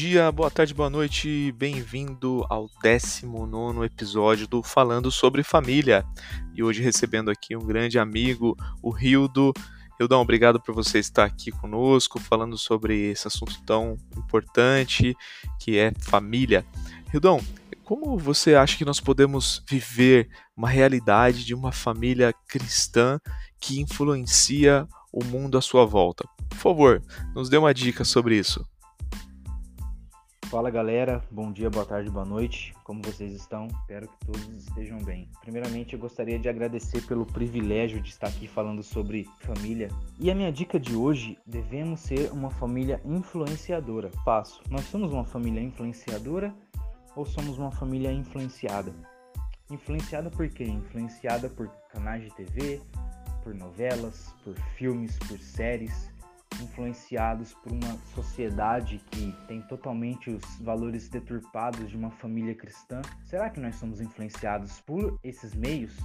dia, boa tarde, boa noite, bem-vindo ao 19 episódio do Falando sobre Família. E hoje recebendo aqui um grande amigo, o Rildo. Hildão, obrigado por você estar aqui conosco, falando sobre esse assunto tão importante que é família. Hildão, como você acha que nós podemos viver uma realidade de uma família cristã que influencia o mundo à sua volta? Por favor, nos dê uma dica sobre isso. Fala galera, bom dia, boa tarde, boa noite. Como vocês estão? Espero que todos estejam bem. Primeiramente, eu gostaria de agradecer pelo privilégio de estar aqui falando sobre família. E a minha dica de hoje: devemos ser uma família influenciadora. Passo. Nós somos uma família influenciadora ou somos uma família influenciada? Influenciada por quê? Influenciada por canais de TV, por novelas, por filmes, por séries influenciados por uma sociedade que tem totalmente os valores deturpados de uma família cristã? Será que nós somos influenciados por esses meios?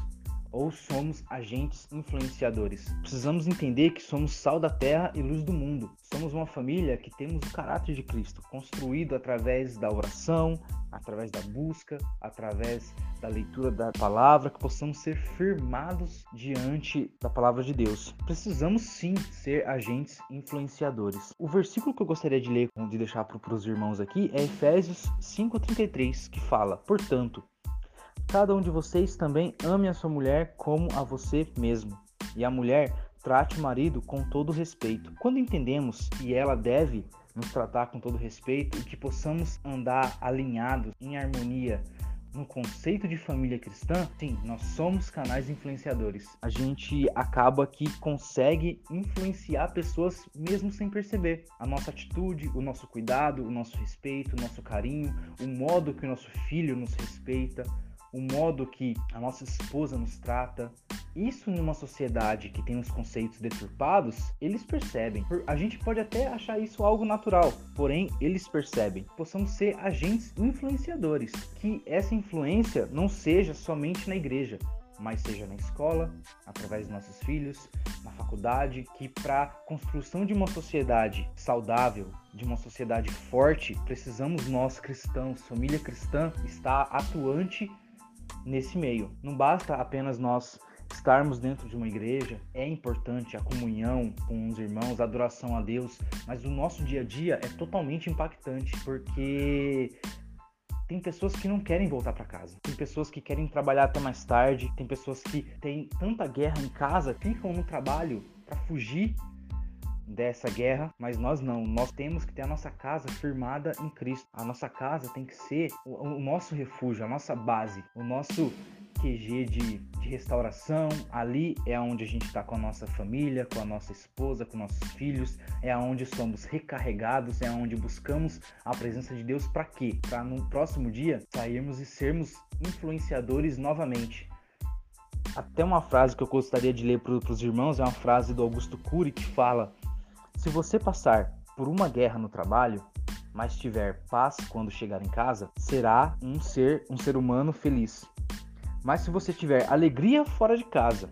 Ou somos agentes influenciadores? Precisamos entender que somos sal da terra e luz do mundo. Somos uma família que temos o caráter de Cristo, construído através da oração, através da busca, através da leitura da palavra, que possamos ser firmados diante da palavra de Deus. Precisamos sim ser agentes influenciadores. O versículo que eu gostaria de ler, de deixar para os irmãos aqui, é Efésios 5,33, que fala: Portanto, cada um de vocês também ame a sua mulher como a você mesmo, e a mulher trate o marido com todo respeito. Quando entendemos que ela deve nos tratar com todo respeito e que possamos andar alinhados em harmonia no conceito de família cristã, sim, nós somos canais influenciadores. A gente acaba que consegue influenciar pessoas mesmo sem perceber. A nossa atitude, o nosso cuidado, o nosso respeito, o nosso carinho, o modo que o nosso filho nos respeita, o modo que a nossa esposa nos trata. Isso numa sociedade que tem os conceitos deturpados, eles percebem. A gente pode até achar isso algo natural, porém eles percebem. Possamos ser agentes influenciadores, que essa influência não seja somente na igreja, mas seja na escola, através dos nossos filhos, na faculdade, que para a construção de uma sociedade saudável, de uma sociedade forte, precisamos nós cristãos, família cristã, estar atuante nesse meio. Não basta apenas nós estarmos dentro de uma igreja, é importante a comunhão com os irmãos, a adoração a Deus, mas o nosso dia a dia é totalmente impactante porque tem pessoas que não querem voltar para casa, tem pessoas que querem trabalhar até mais tarde, tem pessoas que têm tanta guerra em casa, ficam no trabalho para fugir dessa guerra, mas nós não. Nós temos que ter a nossa casa firmada em Cristo. A nossa casa tem que ser o, o nosso refúgio, a nossa base, o nosso QG de, de restauração. Ali é onde a gente está com a nossa família, com a nossa esposa, com nossos filhos. É onde somos recarregados, é onde buscamos a presença de Deus para quê? Para no próximo dia sairmos e sermos influenciadores novamente. Até uma frase que eu gostaria de ler para os irmãos é uma frase do Augusto Cury que fala: se você passar por uma guerra no trabalho, mas tiver paz quando chegar em casa, será um ser, um ser humano feliz. Mas se você tiver alegria fora de casa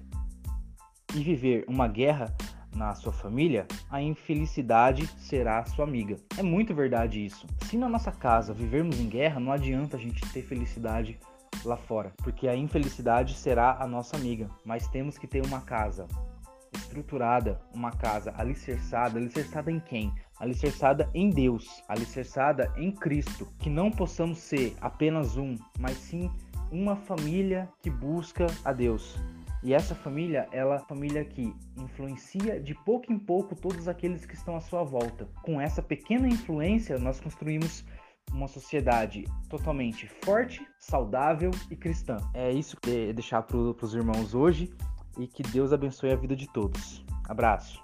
e viver uma guerra na sua família, a infelicidade será sua amiga. É muito verdade isso. Se na nossa casa vivermos em guerra, não adianta a gente ter felicidade lá fora, porque a infelicidade será a nossa amiga. Mas temos que ter uma casa estruturada, uma casa alicerçada, alicerçada em quem? Alicerçada em Deus, alicerçada em Cristo, que não possamos ser apenas um, mas sim uma família que busca a Deus. E essa família, ela é a família que influencia de pouco em pouco todos aqueles que estão à sua volta. Com essa pequena influência, nós construímos uma sociedade totalmente forte, saudável e cristã. É isso que eu deixar para os irmãos hoje e que Deus abençoe a vida de todos. Abraço.